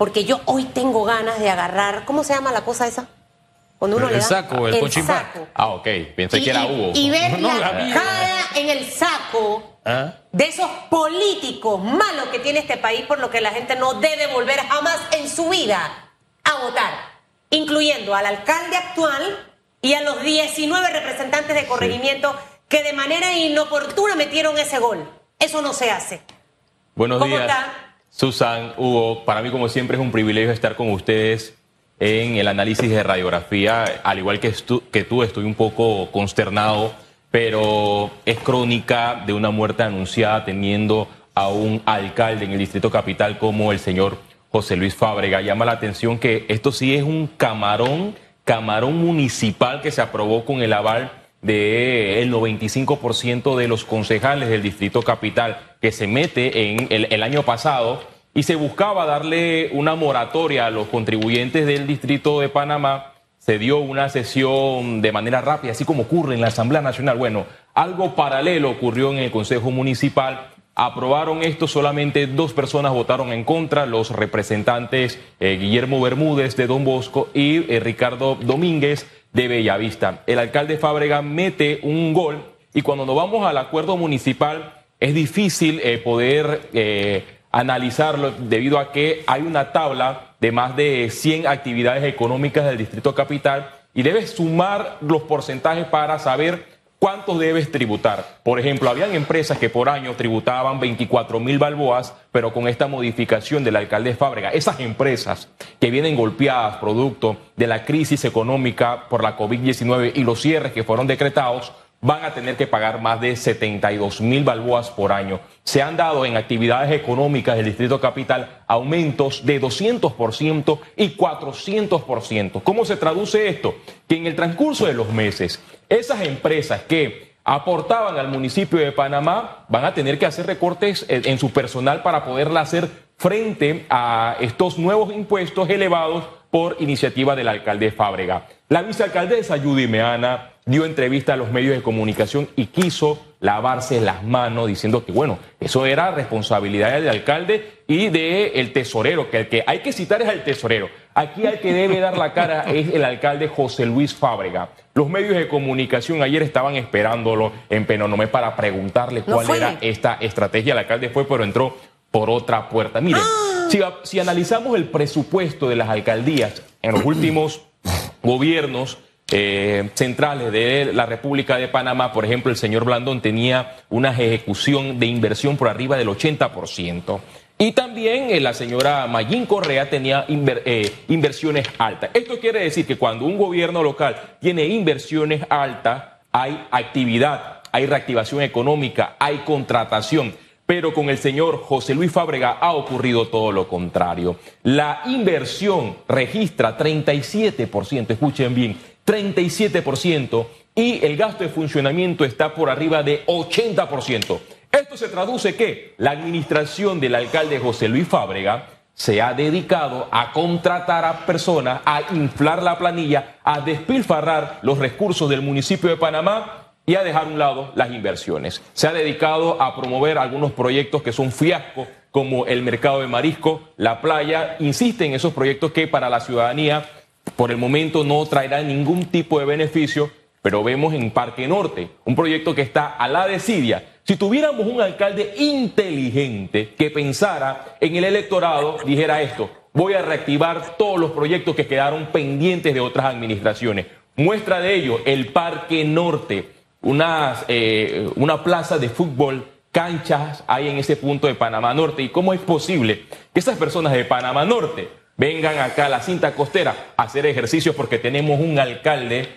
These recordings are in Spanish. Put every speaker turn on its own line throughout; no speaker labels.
porque yo hoy tengo ganas de agarrar, ¿cómo se llama la cosa esa?
Cuando uno el le da saco, el, el
saco.
Ah, ok. Pensé que era Hugo.
Y ver la cara en el saco ¿Ah? de esos políticos malos que tiene este país por lo que la gente no debe volver jamás en su vida a votar, incluyendo al alcalde actual y a los 19 representantes de corregimiento que de manera inoportuna metieron ese gol. Eso no se hace.
Buenos días. Susan, Hugo, para mí como siempre es un privilegio estar con ustedes en el análisis de radiografía. Al igual que, tú, estoy un poco consternado, pero es crónica de una muerte anunciada teniendo a un alcalde en el distrito capital como el señor José Luis Fábrega. Llama la atención que esto sí es un camarón, camarón municipal que se aprobó con el aval del 95% de los concejales del distrito capital que se mete en el, año pasado y se buscaba darle una moratoria a los contribuyentes del distrito de Panamá. Se dio una sesión de manera rápida, así como ocurre en la Asamblea Nacional. Bueno, algo paralelo ocurrió en el Consejo Municipal aprobaron esto, solamente dos personas votaron en contra, los representantes eh, Guillermo Bermúdez de Don Bosco y eh, Ricardo Domínguez de Bellavista. El alcalde Fábrega mete un gol y cuando nos vamos al acuerdo municipal es difícil eh, poder analizarlo debido a que hay una tabla de más de 100 actividades económicas del Distrito Capital y debes sumar los porcentajes para saber ¿Cuántos debes tributar? Por ejemplo, habían empresas que por año tributaban 24 mil balboas, pero con esta modificación del alcalde Fábrega, esas empresas que vienen golpeadas producto de la crisis económica por la COVID-19 y los cierres que fueron decretados, van a tener que pagar más de 72 mil balboas por año. Se han dado en actividades económicas del Distrito Capital aumentos de 200% y 400%. ¿Cómo se traduce esto? Que en el transcurso de los meses esas empresas que aportaban al municipio de Panamá van a tener que hacer recortes en su personal para poderla hacer frente a estos nuevos impuestos elevados por iniciativa del alcalde Fábrega. La vicealcaldesa Judy Meana dio entrevista a los medios de comunicación y quiso lavarse las manos diciendo que, bueno, eso era responsabilidad del alcalde y del el tesorero, que el que hay que citar es al tesorero. Aquí el que debe dar la cara es el alcalde José Luis Fábrega. Los medios de comunicación ayer estaban esperándolo en Penonomé para preguntarle cuál era esta estrategia. El alcalde fue, pero entró por otra puerta. Miren, ah. si, si analizamos el presupuesto de las alcaldías en los últimos gobiernos, eh, centrales de la República de Panamá, por ejemplo, el señor Blandón tenía una ejecución de inversión por arriba del 80%. Y también eh, la señora Mayín Correa tenía eh, inversiones altas. Esto quiere decir que cuando un gobierno local tiene inversiones altas, hay actividad, hay reactivación económica, hay contratación. Pero con el señor José Luis Fábrega ha ocurrido todo lo contrario. La inversión registra 37%, escuchen bien, 37% y el gasto de funcionamiento está por arriba de 80%. Esto se traduce que la administración del alcalde José Luis Fábrega se ha dedicado a contratar a personas, a inflar la planilla, a despilfarrar los recursos del municipio de Panamá y a dejar a un lado las inversiones. Se ha dedicado a promover algunos proyectos que son fiascos, como el mercado de marisco, la playa. Insiste en esos proyectos que para la ciudadanía por el momento no traerá ningún tipo de beneficio, pero vemos en Parque Norte, un proyecto que está a la desidia. Si tuviéramos un alcalde inteligente que pensara en el electorado, dijera esto, voy a reactivar todos los proyectos que quedaron pendientes de otras administraciones. Muestra de ello, el Parque Norte, una, eh, una plaza de fútbol, canchas hay en ese punto de Panamá Norte. ¿Y cómo es posible que esas personas de Panamá Norte vengan acá a la cinta costera a hacer ejercicios porque tenemos un alcalde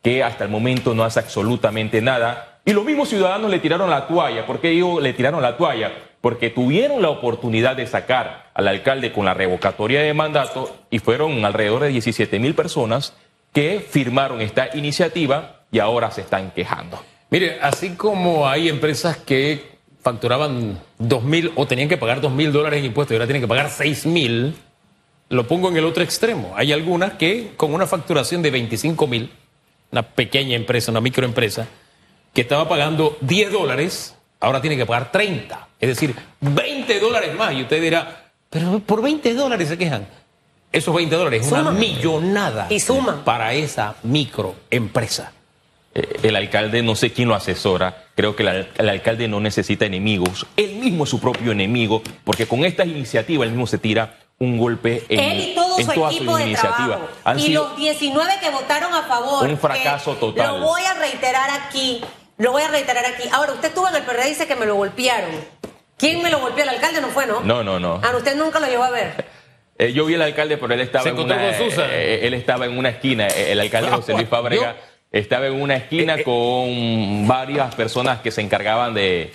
que hasta el momento no hace absolutamente nada. Y los mismos ciudadanos le tiraron la toalla. ¿Por qué digo le tiraron la toalla? Porque tuvieron la oportunidad de sacar al alcalde con la revocatoria de mandato y fueron alrededor de 17 mil personas que firmaron esta iniciativa y ahora se están quejando.
Mire, así como hay empresas que facturaban 2 mil o tenían que pagar 2 mil dólares en impuestos y ahora tienen que pagar 6 mil, lo pongo en el otro extremo. Hay algunas que con una facturación de 25 mil, una pequeña empresa, una microempresa, que estaba pagando 10 dólares, ahora tiene que pagar 30. Es decir, 20 dólares más. Y usted dirá, Pero por 20 dólares se quejan. Esos 20 dólares es una millonada
y suma.
para esa microempresa.
Eh, el alcalde, no sé quién lo asesora, creo que el, alcalde no necesita enemigos, él mismo es su propio enemigo, porque con estas iniciativas él mismo se tira un golpe en,
él y todo su equipo de trabajo. y los 19 que votaron a favor.
Un fracaso total.
Lo voy a reiterar aquí, lo voy a reiterar aquí. Ahora, usted estuvo en el PRD y dice que me lo golpearon. ¿Quién me lo golpeó? El alcalde no fue, ¿no?
No, no, no.
Ah, usted nunca lo llevó a ver.
Eh, yo vi al alcalde, pero él estaba, en una, eh, él estaba en una esquina. El alcalde José Luis Fábrega estaba en una esquina eh, con varias personas que se encargaban de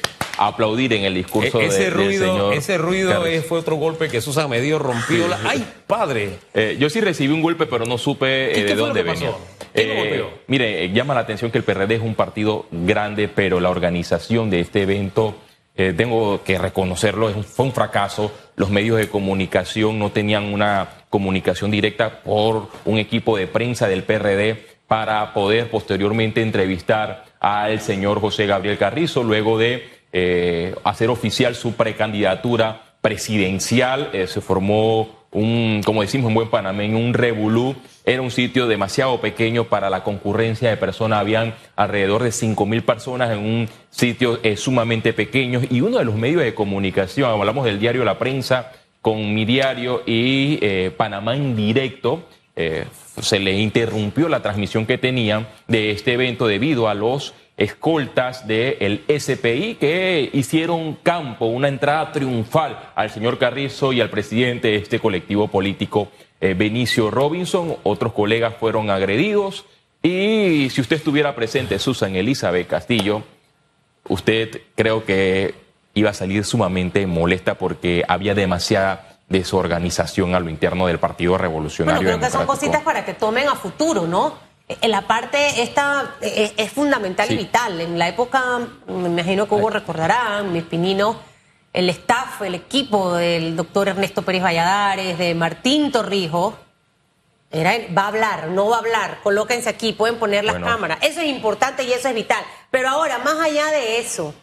aplaudir en el discurso
ese ruido,
del señor
Ese ruido fue otro golpe que Susan Medio rompió. La... ¡Ay, padre!
yo sí recibí un golpe, pero no supe de dónde venía. mire, llama la atención que el PRD es un partido grande, pero la organización de este evento eh, tengo que reconocerlo, fue un fracaso. Los medios de comunicación no tenían una comunicación directa por un equipo de prensa del PRD para poder posteriormente entrevistar al señor José Gabriel Carrizo luego de eh, hacer oficial su precandidatura presidencial. Eh, se formó un, como decimos en buen panameño, un revolú. Era un sitio demasiado pequeño para la concurrencia de personas. Habían alrededor de 5 mil personas en un sitio eh, sumamente pequeño. Y uno de los medios de comunicación, hablamos del diario La Prensa, con mi diario y eh, Panamá en directo, eh, se le interrumpió la transmisión que tenían de este evento debido a los escoltas del SPI que hicieron campo, una entrada triunfal al señor Carrizo y al presidente de este colectivo político, eh, Benicio Robinson. Otros colegas fueron agredidos y si usted estuviera presente, Susan Elizabeth Castillo, usted creo que iba a salir sumamente molesta porque había demasiada desorganización a lo interno del Partido Revolucionario.
Bueno, creo que son cositas para que tomen a futuro, ¿no? En la parte esta eh, es, fundamental y vital. En la época, me imagino que Hugo recordará, mi pinino, el staff, el equipo del doctor Ernesto Pérez Valladares, de Martín Torrijos, era, va a hablar, no va a hablar, colóquense aquí, pueden poner las cámaras. Eso es importante y eso es vital. Pero ahora, más allá de eso,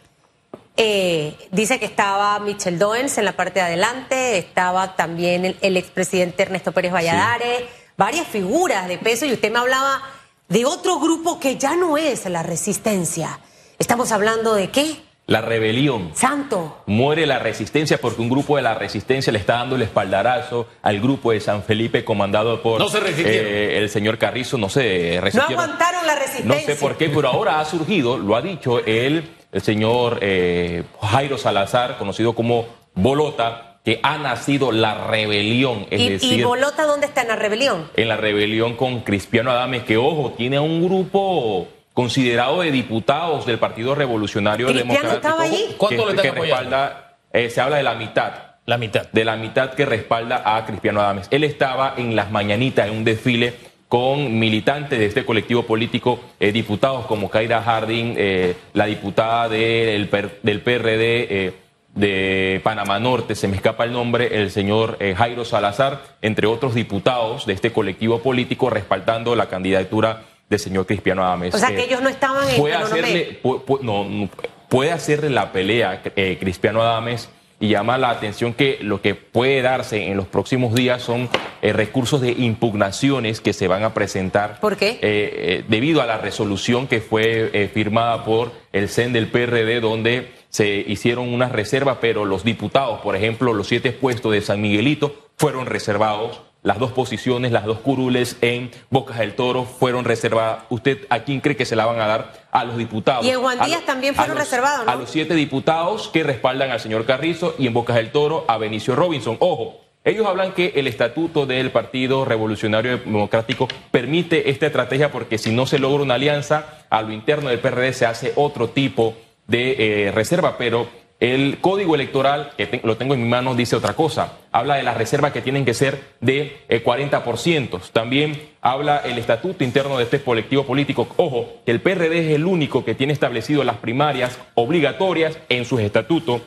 eh, dice que estaba Michel Doens en la parte de adelante, estaba también el, el expresidente Ernesto Pérez Valladares, varias figuras de peso y usted me hablaba de otro grupo que ya no es la resistencia. Estamos hablando de qué?
La rebelión.
Santo.
Muere la resistencia porque un grupo de la resistencia le está dando el espaldarazo al grupo de San Felipe comandado por
no se
eh, el señor Carrizo. No se
resistieron. No aguantaron la resistencia.
No sé por qué, pero ahora ha surgido, lo ha dicho el, el señor eh, Jairo Salazar, conocido como Bolota, que ha nacido la rebelión. Es
¿Y,
decir,
¿Y Bolota dónde está en la rebelión?
En la rebelión con Cristiano Adames, que ojo, tiene un grupo considerado de diputados del Partido Revolucionario Democrático.
estaba allí?
¿Cuánto le que respalda, eh, se habla de la mitad.
La mitad.
De la mitad que respalda a Cristiano Adames. Él estaba en las mañanitas en un desfile con militantes de este colectivo político, eh, diputados como Kaira Harding, eh, la diputada del, del PRD de Panamá Norte, se me escapa el nombre, el señor eh, Jairo Salazar, entre otros diputados de este colectivo político respaldando la candidatura del señor Cristiano Adames.
O sea, que eh, ellos no estaban en
puede hacerle, no, puede hacerle la pelea eh, Cristiano Adames y llama la atención que lo que puede darse en los próximos días son recursos de impugnaciones que se van a presentar.
¿Por
qué? debido a la resolución que fue firmada por el CEN del PRD, donde se hicieron unas reservas, pero los diputados, por ejemplo, los siete puestos de San Miguelito fueron reservados. Las dos posiciones, las dos curules en Bocas del Toro fueron reservadas. ¿Usted a quién cree que se la van a dar? A los diputados.
Y en Juan Díaz también fueron reservados, ¿no?
A los siete diputados que respaldan al señor Carrizo y en Bocas del Toro a Benicio Robinson. Ojo, ellos hablan que el estatuto del Partido Revolucionario Democrático permite esta estrategia porque si no se logra una alianza, a lo interno del PRD se hace otro tipo de eh, reserva, pero el código electoral, que lo tengo en mi mano, dice otra cosa. Habla de las reservas que tienen que ser de 40%. Eh, También habla el estatuto interno de este colectivo político. Ojo, que el PRD es el único que tiene establecido las primarias obligatorias en sus estatutos.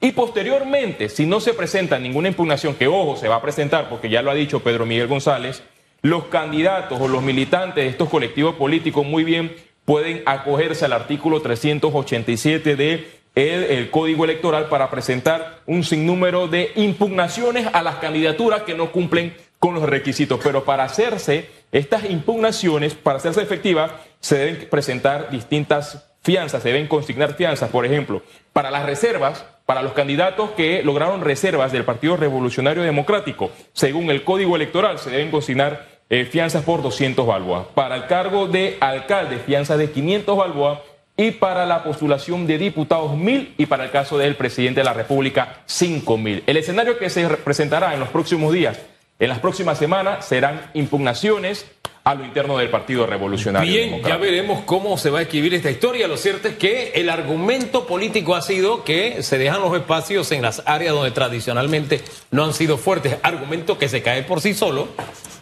Y posteriormente, si no se presenta ninguna impugnación, que ojo, se va a presentar, porque ya lo ha dicho Pedro Miguel González, los candidatos o los militantes de estos colectivos políticos muy bien pueden acogerse al artículo 387 de el, código electoral para presentar un sinnúmero de impugnaciones a las candidaturas que no cumplen con los requisitos. Pero para hacerse estas impugnaciones, para hacerse efectivas, se deben presentar distintas fianzas, se deben consignar fianzas. Por ejemplo, para las reservas, para los candidatos que lograron reservas del Partido Revolucionario Democrático, según el Código Electoral, se deben consignar eh, fianzas por 200 balboas. Para el cargo de alcalde, fianzas de 500 balboas y para la postulación de diputados mil y para el caso del presidente de la República cinco mil. El escenario que se presentará en los próximos días, en las próximas semanas, serán impugnaciones a lo interno del Partido Revolucionario.
Bien, ya veremos cómo se va a escribir esta historia. Lo cierto es que el argumento político ha sido que se dejan los espacios en las áreas donde tradicionalmente no han sido fuertes. Argumento que se cae por sí solo,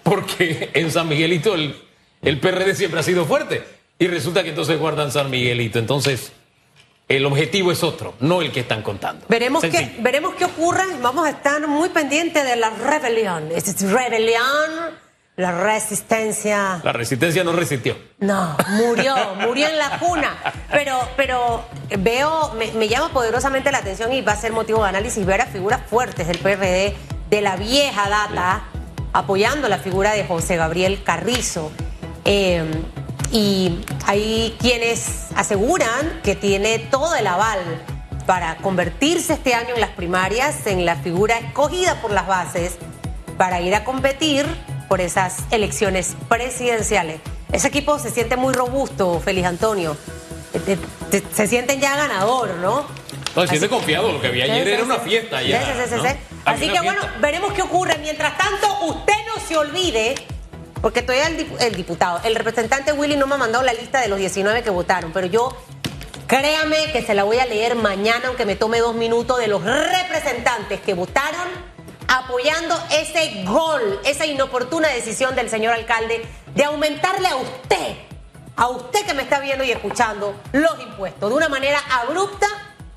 porque en San Miguelito el, el PRD siempre ha sido fuerte. Y resulta que entonces guardan San Miguelito. Entonces, el objetivo es otro, no el que están contando.
Veremos, qué, veremos qué ocurre. Vamos a estar muy pendientes de la rebelión. Es rebelión, la resistencia.
La resistencia no resistió.
No, murió, murió en la cuna. Pero, pero veo, me, llama poderosamente la atención y va a ser motivo de análisis ver a figuras fuertes del PRD de la vieja data apoyando la figura de José Gabriel Carrizo. Eh, y hay quienes aseguran que tiene todo el aval para convertirse este año en las primarias en la figura escogida por las bases para ir a competir por esas elecciones presidenciales. Ese equipo se siente muy robusto, Félix Antonio. Se sienten ya ganador, ¿no?
No, siente confiado. Lo que vi ayer era una fiesta.
Así que bueno, veremos qué ocurre. Mientras tanto, usted no se olvide porque todavía el, diputado, el representante Willy no me ha mandado la lista de los 19 que votaron, pero yo créame que se la voy a leer mañana, aunque me tome dos minutos, de los representantes que votaron apoyando ese gol, esa inoportuna decisión del señor alcalde de aumentarle a usted, a usted que me está viendo y escuchando, los impuestos de una manera abrupta,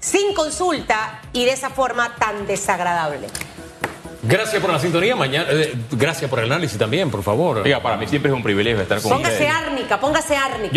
sin consulta y de esa forma tan desagradable.
Gracias por la sintonía. Mañana, eh, gracias por el análisis también, por favor.
Oiga, para mí siempre es un privilegio estar con
póngase Árnica, póngase árnica.